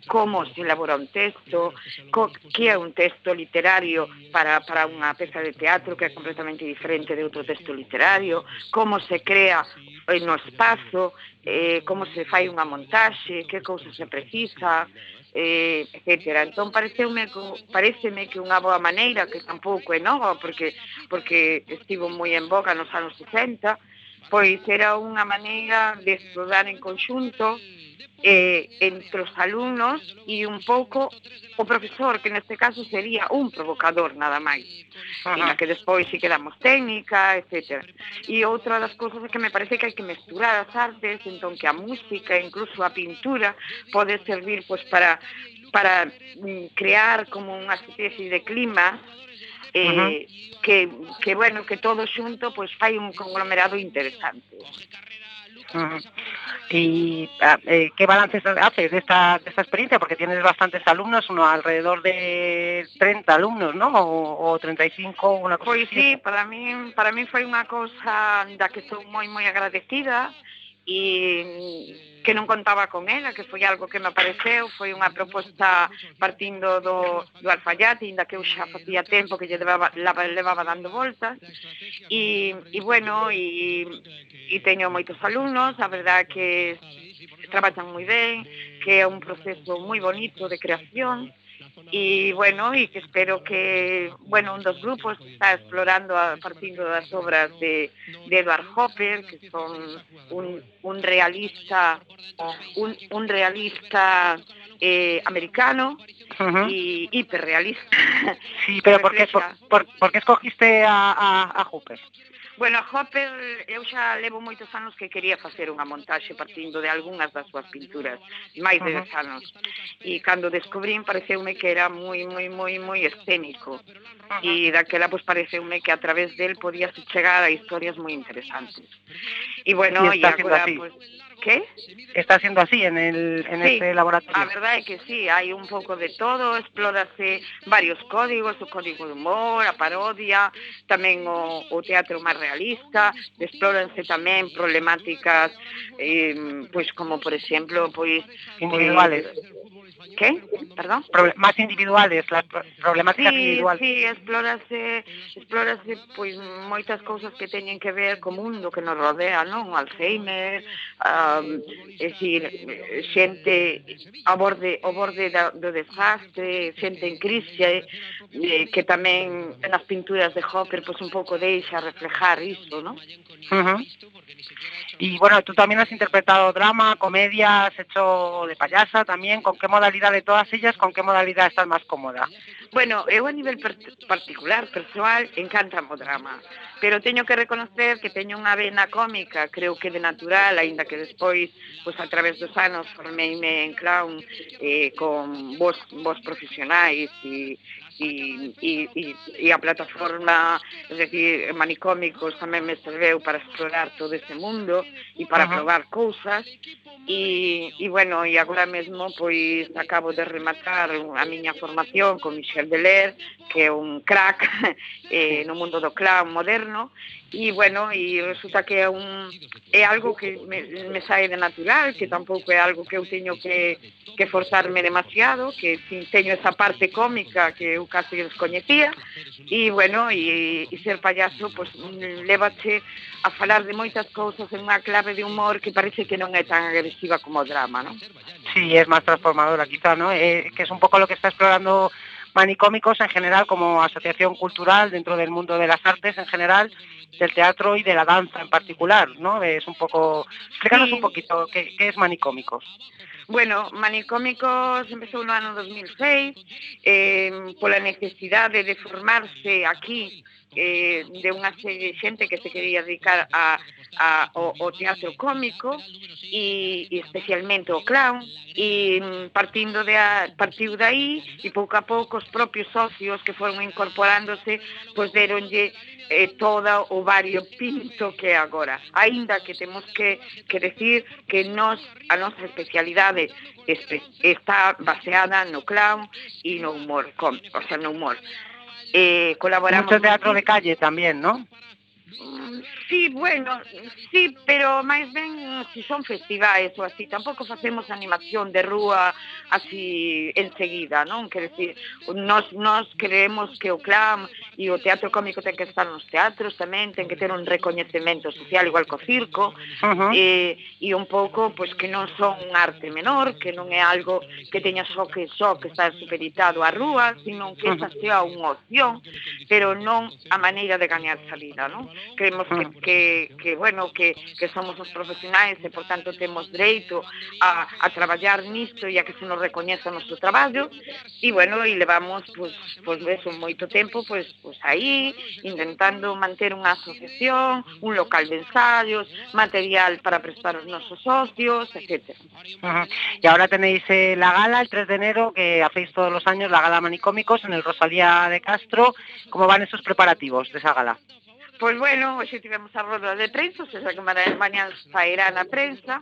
como se elabora un texto, co, que é un texto literario para, para unha peza de teatro que é completamente diferente de outro texto literario, como se crea eh, no espazo, eh, como se fai unha montaxe, que cousas se precisa, eh, etcétera. Entón pareceume que, pareceme que unha boa maneira, que tampouco é nova, porque, porque estivo moi en boca nos anos 60, pois era unha maneira de estudar en conxunto, eh, entre os alumnos e un pouco o profesor, que neste caso sería un provocador nada máis, uh na que despois si quedamos técnica, etc. E outra das cousas que me parece que hai que mesturar as artes, entón que a música, incluso a pintura, pode servir pois, para para mm, crear como unha especie de clima eh, uh -huh. que, que, bueno, que todo xunto pois, fai un conglomerado interesante. Mm. ¿Y ah, eh, qué balance haces de esta, de esta experiencia? Porque tienes bastantes alumnos, uno alrededor de 30 alumnos, ¿no? O, o 35, una cosa Pois sí, para mí, para mí foi unha cosa da que estou moi moi agradecida e que non contaba con ela, que foi algo que me apareceu, foi unha proposta partindo do, do alfallate, inda que eu xa facía tempo que lle levaba, la, levaba dando voltas, e, e bueno, e, e teño moitos alumnos, a verdad que traballan moi ben, que é un proceso moi bonito de creación, y bueno, y que espero que, bueno, un dos grupos está explorando a partindo das obras de, de Edward Hopper, que son un, un realista, un, un realista eh, americano, Uh -huh. y hiperrealista. Sí, pero ¿por qué, por, por, por qué escogiste a, a, a Hopper? Bueno, a Hopper eu xa levo moitos anos que quería facer unha montaxe partindo de algunhas das súas pinturas, máis de 10 uh -huh. anos. E cando descubrín pareceume que era moi moi moi moi escénico. Uh -huh. E daquela pois pues, pareceume que a través del podías chegar a historias moi interesantes. E bueno, e, e agora pois pues, ¿Qué? Está siendo así en, el, en sí, este laboratorio. A verdade é que sí, hai un pouco de todo, explórase varios códigos, o código de humor, a parodia, tamén o, o teatro máis realista, explóranse tamén problemáticas eh, pois como por exemplo, pois individuales. Eh, ¿Qué? Perdón? Proble más individuales, las problemáticas sí, individuales. Sí, explórase, explórase pois moitas cousas que teñen que ver co mundo que nos rodea, non? Alzheimer, a um, é dicir, xente a borde, ao borde da, do desastre, xente en crise, eh, que tamén nas pinturas de Hopper pois un pouco deixa reflejar iso, non? Uh -huh. Y bueno, tú también has interpretado drama, comedia, has hecho de payasa también. ¿Con qué modalidad de todas ellas, con qué modalidad estás más cómoda? Bueno, eu a nivel particular, persoal, encanta o drama. pero teño que reconocer que teño unha vena cómica, creo que de natural, aínda que despois, pois a través dos anos formeime en clown eh, con vos, vos profesionais e, e, e, e, e a plataforma es decir, manicómicos tamén me serveu para explorar todo ese mundo e para Ajá. probar cousas e, e bueno, e agora mesmo pois acabo de rematar a miña formación con Michel Deler que é un crack eh, no mundo do clown moderno e bueno, e resulta que é un é algo que me, me sae de natural, que tampouco é algo que eu teño que, que forzarme demasiado, que teño esa parte cómica que eu casi descoñecía, e bueno, e, e ser payaso, pois, levache a falar de moitas cousas en unha clave de humor que parece que non é tan agresiva como o drama, non? Sí, é máis transformadora, quizá, non? É, eh, que é un pouco lo que está explorando manicómicos en general como asociación cultural dentro del mundo de las artes en general, del teatro y de la danza en particular, ¿no? Es un poco, explícanos sí. un poquito qué, qué es manicómicos. Bueno, Manicómicos empezou no ano 2006 eh, pola necesidade de formarse aquí eh, de unha serie de xente que se quería dedicar a, a, ao, ao teatro cómico e, e especialmente o clown e partindo de a, partiu de aí e pouco a pouco os propios socios que foron incorporándose pois deronlle eh, toda o vario pinto que é agora. Aínda que temos que, que decir que nos, a nosa especialidade está baseada no clown e no humor, com, o sea, no humor. Eh, colaboramos... Mucho teatro de calle también, ¿no? Sí, bueno, sí, pero máis ben si son festivais ou así, tampouco facemos animación de rúa así enseguida, non? Quer decir, nós, nós creemos que o clam e o teatro cómico ten que estar nos teatros tamén, ten que ter un recoñecemento social igual co circo, uh eh, -huh. e, e un pouco pois que non son un arte menor, que non é algo que teña só que só que está superitado á rúa, sino que esa sea unha opción, pero non a maneira de gañar salida, non? creemos que, que, que bueno, que, que somos os profesionais e, por tanto, temos dereito a, a traballar nisto e a que se nos recoñeza o noso traballo. E, bueno, e levamos, pois, pois eso, moito tempo, pois, pois aí, intentando manter unha asociación, un local de ensayos, material para prestar os nosos socios, etc. Uh. E agora tenéis eh, la gala el 3 de enero, que hacéis todos los años, la gala Manicómicos en el Rosalía de Castro. ¿Cómo van esos preparativos de esa gala? Pois bueno, hoxe tivemos a roda de prensa, ou que mañan sairá na prensa,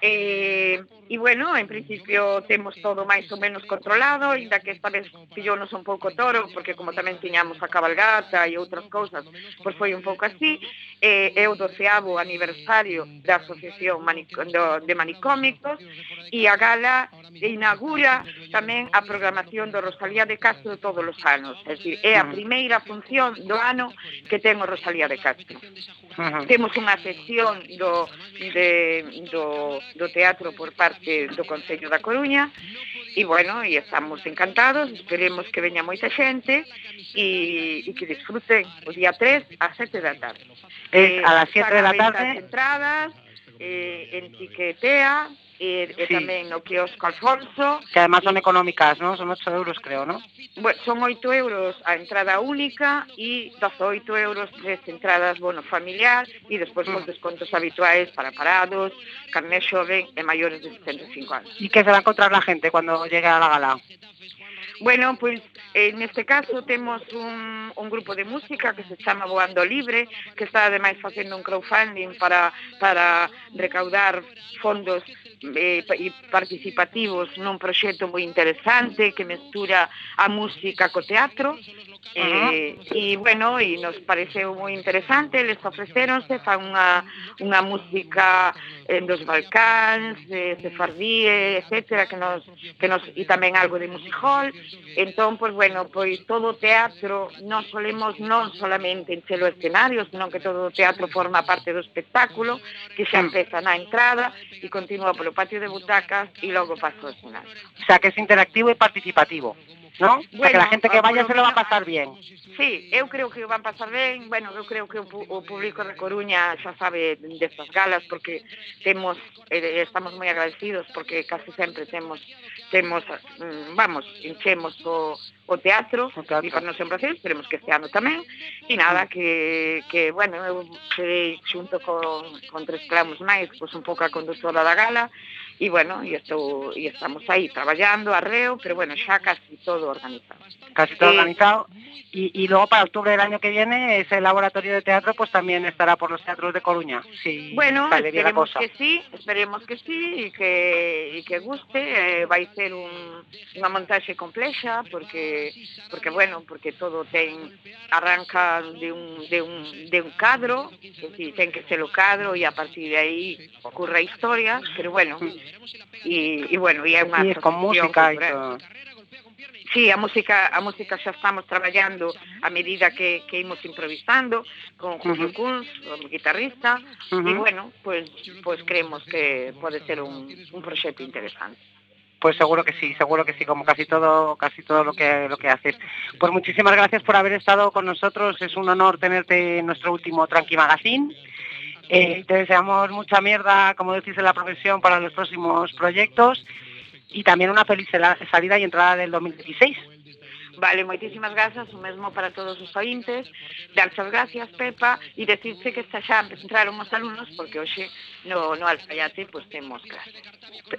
Eh, e, e bueno, en principio temos todo máis ou menos controlado, inda que esta vez pillónos un pouco toro, porque como tamén tiñamos a cabalgata e outras cousas, pois foi un pouco así. E, é o doceavo aniversario da Asociación Manic do, de Manicómicos e a gala inaugura tamén a programación do Rosalía de Castro todos os anos. É, dicir, é a mm. primeira función do ano que ten o Rosalía de Castro. Uh -huh. Temos unha sección do, de, do do teatro por parte do Concello da Coruña e bueno, e estamos encantados, esperemos que veña moita xente e, e que disfruten o día 3 a 7 da tarde. Eh, a las 7 de la tarde entradas eh, en Tiquetea e, e sí. tamén no quiosco Alfonso. Que además son económicas, non? Son 8 euros, creo, non? Bueno, son 8 euros a entrada única e 18 euros tres entradas, bueno, familiar e despois mm. os descontos habituais para parados, carné xoven e maiores de 75 anos. E que se va a encontrar la gente cando llegue a la gala? Bueno, pois pues, en este caso temos un, un grupo de música que se chama Voando Libre, que está ademais facendo un crowdfunding para, para recaudar fondos eh, e participativos nun proxecto moi interesante que mestura a música co teatro. Eh, e bueno, e nos pareceu moi interesante, les ofreceronse, fan unha, unha música eh, dos Balcáns, eh, sefardí, etcétera, que nos, que nos, e tamén algo de musicol. Entón, pois, bueno, pois todo o teatro non solemos non solamente encher o escenario, senón que todo o teatro forma parte do espectáculo, que xa empeza na entrada e continúa polo patio de butacas e logo pasa ao escenario. O sea, que é interactivo e participativo. ¿no? Bueno, o sea, que a gente que vaya se lo va a pasar bien. Sí, eu creo que van pasar ben, bueno, eu creo que o, o público de Coruña xa sabe destas galas porque temos eh, estamos moi agradecidos porque casi sempre temos temos mm, vamos, enchemos o o teatro, o teatro. e para nos en Brasil, esperemos que este ano tamén, e nada, que, que bueno, eu serei xunto con, con tres clamus máis, pois un pouco a conductora da gala, e bueno, e, estou, e estamos aí traballando, arreo, pero bueno, xa casi todo organizado. Casi todo Sí. organizado. Y, y luego para octubre del año que viene ese laboratorio de teatro pues también estará por los teatros de Coruña. Si Bueno, sale bien la esperemos cosa. que sí, esperemos que sí e que, e que guste, eh, vai ser un, unha montaxe complexa porque porque bueno, porque todo ten arranca de un de un de un cadro, que ten que ser o cadro e a partir de aí ocurre a historia, pero bueno, e, e bueno, e é unha Sí, con música y cultural. todo. Sí, a música, a música xa estamos traballando a medida que, que imos improvisando con Julio Ujú. Kunz, o guitarrista, e Ujú. bueno, pues, pues creemos que pode ser un, un proxecto interesante. Pues seguro que sí, seguro que sí, como casi todo, casi todo lo que lo que haces. Pues muchísimas gracias por haber estado con nosotros. Es un honor tenerte en nuestro último Tranqui Magazine. Eh, te deseamos mucha mierda, como decís en la profesión, para los próximos proyectos y también una feliz salida y entrada del 2016. Vale, moitísimas grazas, o mesmo para todos os ointes. Darche as gracias, Pepa, e decirse que está xa entraron os alumnos, porque hoxe no, no Alfayate pues, temos clase.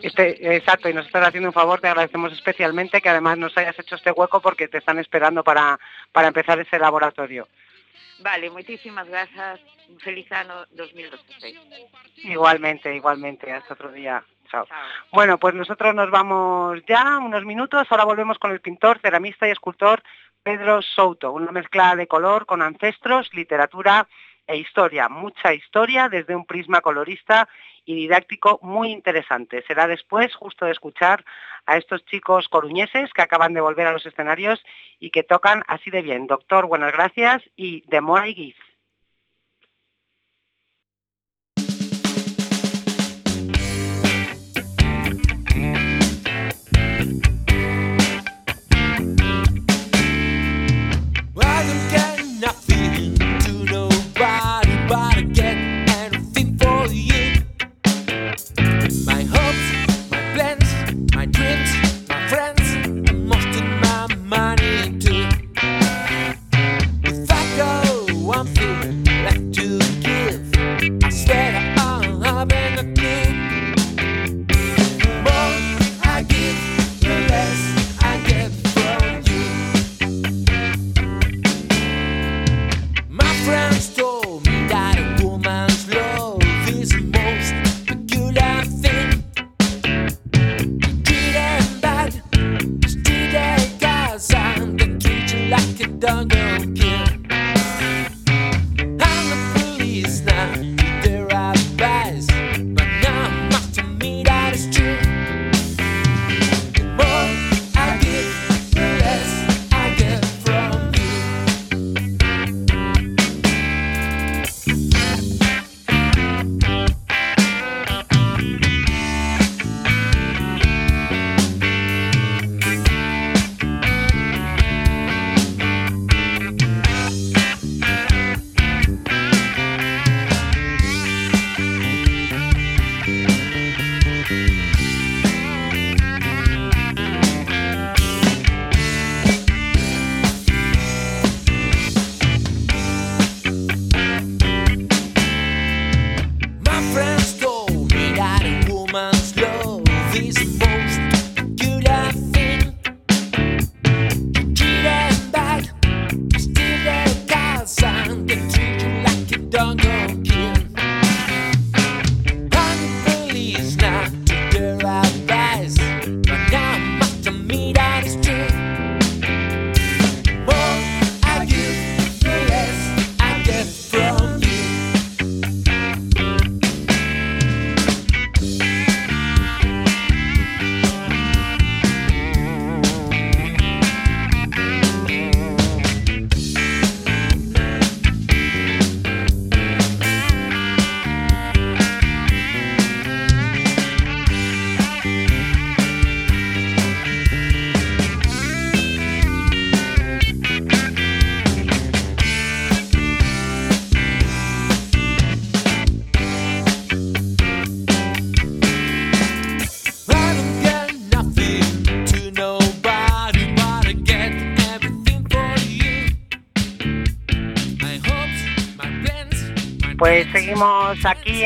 Este, exacto, y nos estás haciendo un favor, te agradecemos especialmente que además nos hayas hecho este hueco porque te están esperando para, para empezar ese laboratorio. Vale, moitísimas grazas. Feliz ano 2016. Igualmente, igualmente, hasta otro día. Chao. Chao. Bueno, pues nosotros nos vamos ya unos minutos. Ahora volvemos con el pintor, ceramista y escultor Pedro Souto. Una mezcla de color con ancestros, literatura e historia. Mucha historia desde un prisma colorista y didáctico muy interesante. Será después justo de escuchar a estos chicos coruñeses que acaban de volver a los escenarios y que tocan así de bien. Doctor, buenas gracias y de Moa y Guiz. down.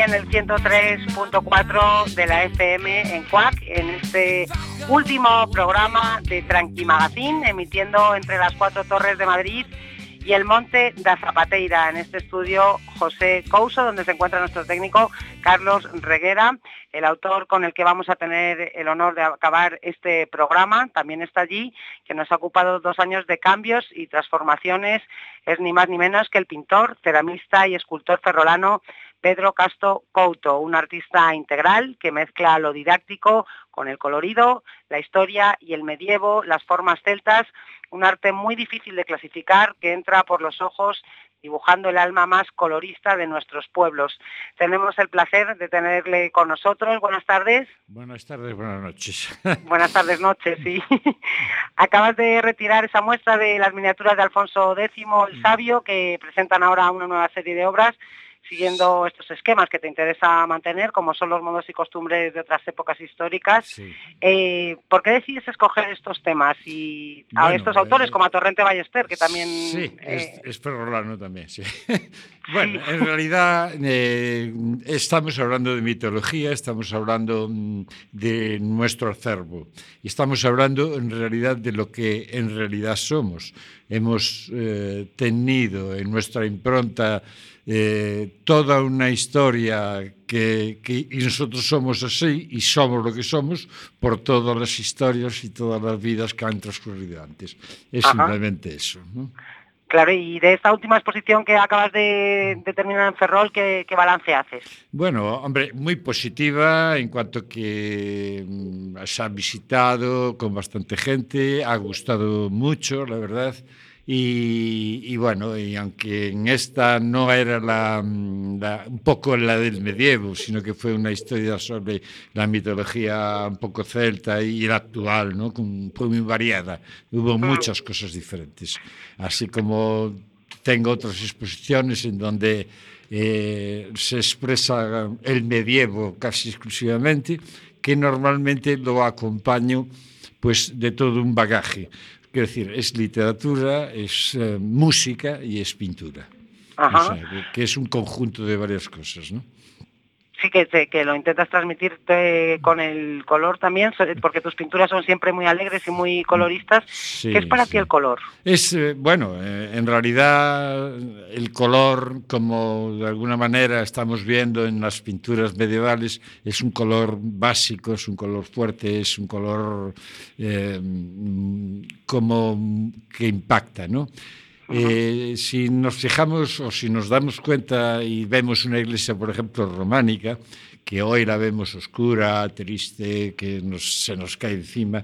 En el 103.4 de la FM en CUAC, en este último programa de Tranqui Magazine, emitiendo entre las cuatro torres de Madrid y el Monte da Zapateira, en este estudio José Couso, donde se encuentra nuestro técnico Carlos Reguera, el autor con el que vamos a tener el honor de acabar este programa, también está allí, que nos ha ocupado dos años de cambios y transformaciones, es ni más ni menos que el pintor, ceramista y escultor ferrolano Pedro Casto Couto, un artista integral que mezcla lo didáctico con el colorido, la historia y el medievo, las formas celtas, un arte muy difícil de clasificar que entra por los ojos dibujando el alma más colorista de nuestros pueblos. Tenemos el placer de tenerle con nosotros. Buenas tardes. Buenas tardes, buenas noches. Buenas tardes, noches, sí. Acabas de retirar esa muestra de las miniaturas de Alfonso X el Sabio, que presentan ahora una nueva serie de obras siguiendo estos esquemas que te interesa mantener, como son los modos y costumbres de otras épocas históricas. Sí. Eh, ¿Por qué decides escoger estos temas y a Bueno, estos autores eh, como a Torrente Ballester, que también... Sí, es, eh, es ferrolano también, sí. bueno, en realidad estamos hablando de mitología, estamos hablando mm, de nuestro acervo y estamos hablando en realidad de lo que en realidad somos. Hemos tenido en nuestra impronta eh, toda unha historia que, que y nosotros somos así y somos lo que somos por todas las historias y todas las vidas que han transcurrido antes. Es Ajá. simplemente eso. ¿no? Claro, y de esta última exposición que acabas de, de terminar en Ferrol, ¿qué, ¿qué, balance haces? Bueno, hombre, muy positiva en cuanto que mm, se ha visitado con bastante gente, ha gustado mucho, la verdad, Y, y bueno, y aunque en esta no era la, la- un poco la del medievo, sino que fue una historia sobre la mitología un poco celta y la actual, ¿no? Con- fue muy variada. Hubo muchas cosas diferentes. Así como tengo otras exposiciones en donde eh, se expresa el medievo casi exclusivamente, que normalmente lo acompaño pues de todo un bagaje. Quiero decir, es literatura, es eh, música y es pintura. Ajá. O sea, que, que es un conjunto de varias cosas, ¿no? Sí, que, te- que lo intentas transmitirte con el color también, porque tus pinturas son siempre muy alegres y muy coloristas. Sí, ¿Qué es para sí. ti el color? Es, eh, bueno, eh, en realidad el color, como de alguna manera estamos viendo en las pinturas medievales, es un color básico, es un color fuerte, es un color eh, mm, como que impacta, ¿no? Eh, si nos fijamos o si nos damos cuenta y vemos una iglesia, por ejemplo, románica, que hoy la vemos oscura, triste, que nos- se nos cae encima,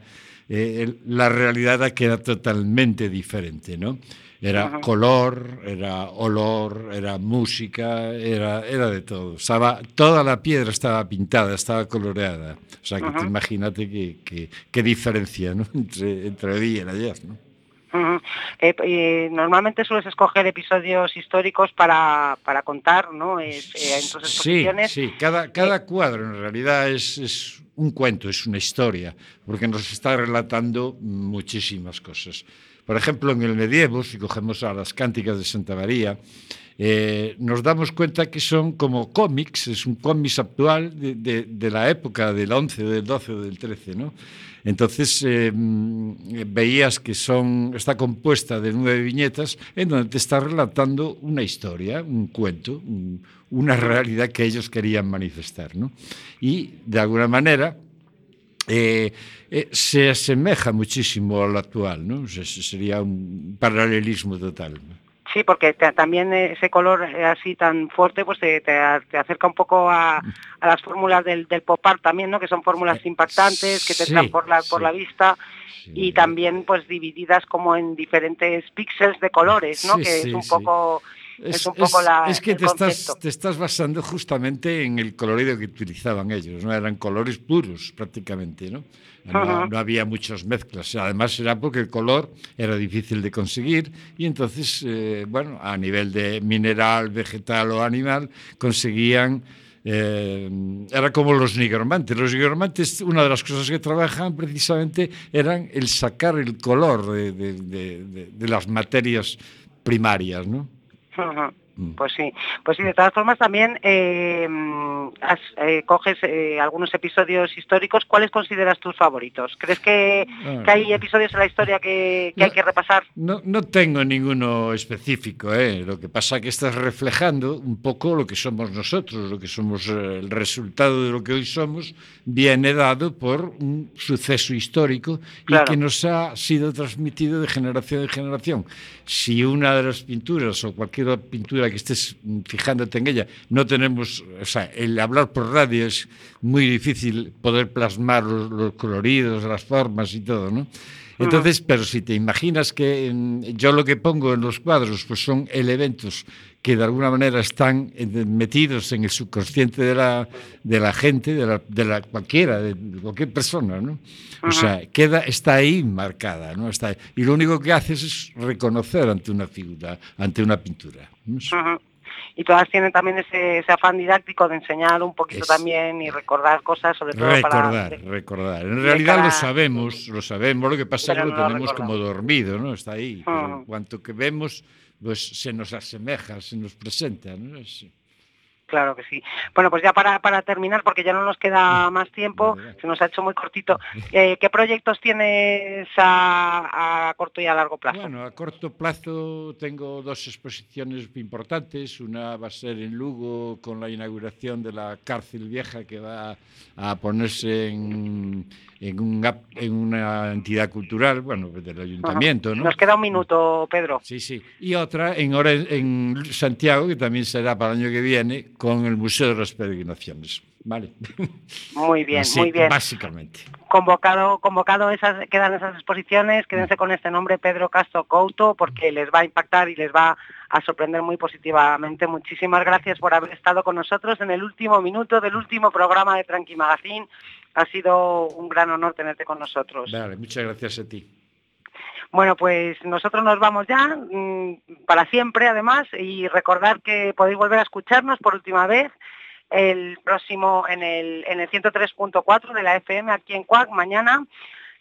eh, la realidad era totalmente diferente, ¿no? Era Ajá. color, era olor, era música, era, era de todo. Estaba, toda la piedra estaba pintada, estaba coloreada. O sea, que Ajá. imagínate qué que, qué diferencia ¿no? entre, entre hoy y el ayer. ¿no? Eh, eh, normalmente sueles escoger episodios históricos para, para contar, ¿no? Eh, en tus Sí, sí, cada, cada cuadro en realidad es, es un cuento, es una historia, porque nos está relatando muchísimas cosas. Por ejemplo, en el medievo, si cogemos a las cánticas de Santa María, eh, nos damos cuenta que son como cómics, es un cómics actual de, de- de la época del 11, del 12 o del 13, ¿no? Entonces eh, veías que son, está compuesta de nueve viñetas en donde te está relatando una historia, un cuento, un- una realidad que ellos querían manifestar. ¿no? Y de alguna manera eh, eh, se asemeja muchísimo a lo actual, ¿no? O sea, sería un paralelismo total. Sí, porque te- también ese color eh, así tan fuerte pues te, te te acerca un poco a, a las fórmulas del, del pop art también, ¿no? Que son fórmulas impactantes, que te sí, entran por la, por la vista y también pues divididas como en diferentes píxeles de colores, ¿no? Que es un poco es, un poco la es que el te estás, te estás basando justamente en el colorido que utilizaban ellos, ¿no? Eran colores puros prácticamente, ¿no? No, Ajá. no había muchas mezclas. Además era porque el color era difícil de conseguir y entonces, eh, bueno, a nivel de mineral, vegetal o animal, conseguían... eh, era como los nigromantes. Los nigromantes, una de las cosas que trabajan precisamente eran el sacar el color de, de- de- de- de las materias primarias, ¿no? Ujú. Mm. Pues sí, pues sí, de todas formas también eh, has- eh, coges eh, algunos episodios históricos. ¿Cuáles consideras tus favoritos? ¿Crees que, Ah. que hay episodios en la historia que, que hay que repasar? No, no tengo ninguno específico, ¿eh? lo que pasa que estás reflejando un poco lo que somos nosotros, lo que somos eh, el resultado de lo que hoy somos, viene dado por un suceso histórico Claro. y que nos ha sido transmitido de generación en generación. Si una de las pinturas o cualquier otra que estés fijándote en ella, no tenemos, o sea, el hablar por radio es muy difícil poder plasmar los, los coloridos, las formas y todo, ¿no? Entonces, pero si te imaginas que mm, yo lo que pongo en los cuadros pues son elementos que de alguna manera están eh, metidos en el subconsciente de la, de la gente, de la, de la cualquiera, de cualquier persona, ¿no? O sea, queda, está ahí marcada, ¿no? Está ahí. Y lo único que haces es reconocer ante una figura, ante una pintura. Y todas tienen también ese, ese afán didáctico de enseñar un poquito Es- también y recordar cosas, sobre todo Recordar, para... recordar. En de realidad cara- lo sabemos, lo sabemos, lo que pasa es que lo no lo tenemos como dormido, ¿no? Está ahí. pero en cuanto que vemos, pues se nos asemeja, se nos presenta, ¿no? Es- Claro que sí. Bueno, pues ya para, para terminar, porque ya no nos queda más tiempo, se nos ha hecho muy cortito, eh, ¿qué proyectos tienes a, a corto y a largo plazo? Bueno, a corto plazo tengo dos exposiciones importantes. Una va a ser en Lugo con la inauguración de la cárcel vieja que va a ponerse en, en, un ap- en una entidad cultural, bueno, del ayuntamiento, ¿no? Nos queda un minuto, Pedro. Sí, sí. Y otra en, en Santiago, que también será para el año que viene, con el Museo de las Peregrinaciones. Vale. Muy bien, Así, muy bien. Básicamente. Convocado, convocado esas, quedan esas exposiciones, quédense con este nombre Pedro Castro Couto porque les va a impactar y les va a sorprender muy positivamente. Muchísimas gracias por haber estado con nosotros en el último minuto del último programa de Tranqui Magazine. Ha sido un gran honor tenerte con nosotros. Vale, muchas gracias a ti. Bueno, pues nosotros nos vamos ya, mm, para siempre además, y recordar que podéis volver a escucharnos por última vez el próximo en el, en el 103.4 de la FM aquí en Cuac mañana.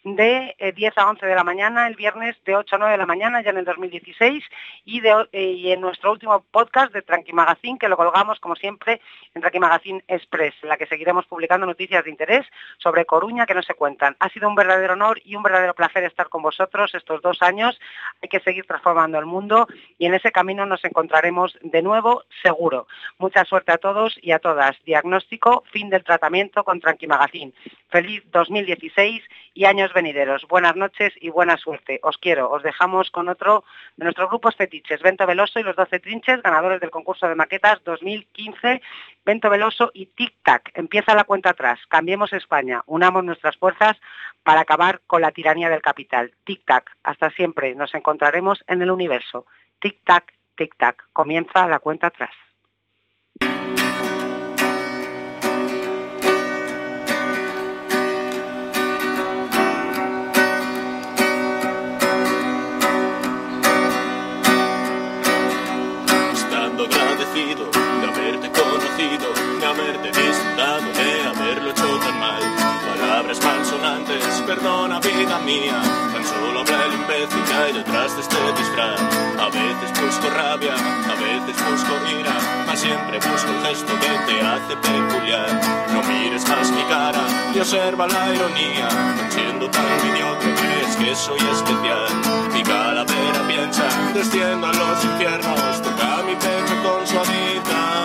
De eh, 10 a 11 de la mañana, el viernes de 8 a 9 de la mañana, ya en el 2016, y, eh, y en nuestro último podcast de Tranqui Magazine, que lo colgamos, como siempre, en Tranqui Magazine Express, en la que seguiremos publicando noticias de interés sobre Coruña que no se cuentan. Ha sido un verdadero honor y un verdadero placer estar con vosotros estos dos años. Hay que seguir transformando el mundo y en ese camino nos encontraremos de nuevo seguro. Mucha suerte a todos y a todas. Diagnóstico, fin del tratamiento con Tranqui Magazine. Feliz 2016 y años venideros. Buenas noches y buena suerte. Os quiero. Os dejamos con otro de nuestros grupos fetiches, Vento Veloso y los 12 Trinches, ganadores del concurso de maquetas 2015, Vento Veloso y Tic Tac. Empieza la cuenta atrás. Cambiemos España. Unamos nuestras fuerzas para acabar con la tiranía del capital. Tic Tac. Hasta siempre. Nos encontraremos en el universo. Tic Tac, Tic Tac. Comienza la cuenta atrás. Perdona vida mía, tan solo habla el imbécil que hay detrás de este disfraz. A veces busco rabia, a veces busco ira, mas siempre busco el gesto que te hace peculiar. No mires más mi cara y observa la ironía, siendo tan idiota crees que soy especial. Mi calavera piensa, desciendo a los infiernos, toca mi pecho con suavidad.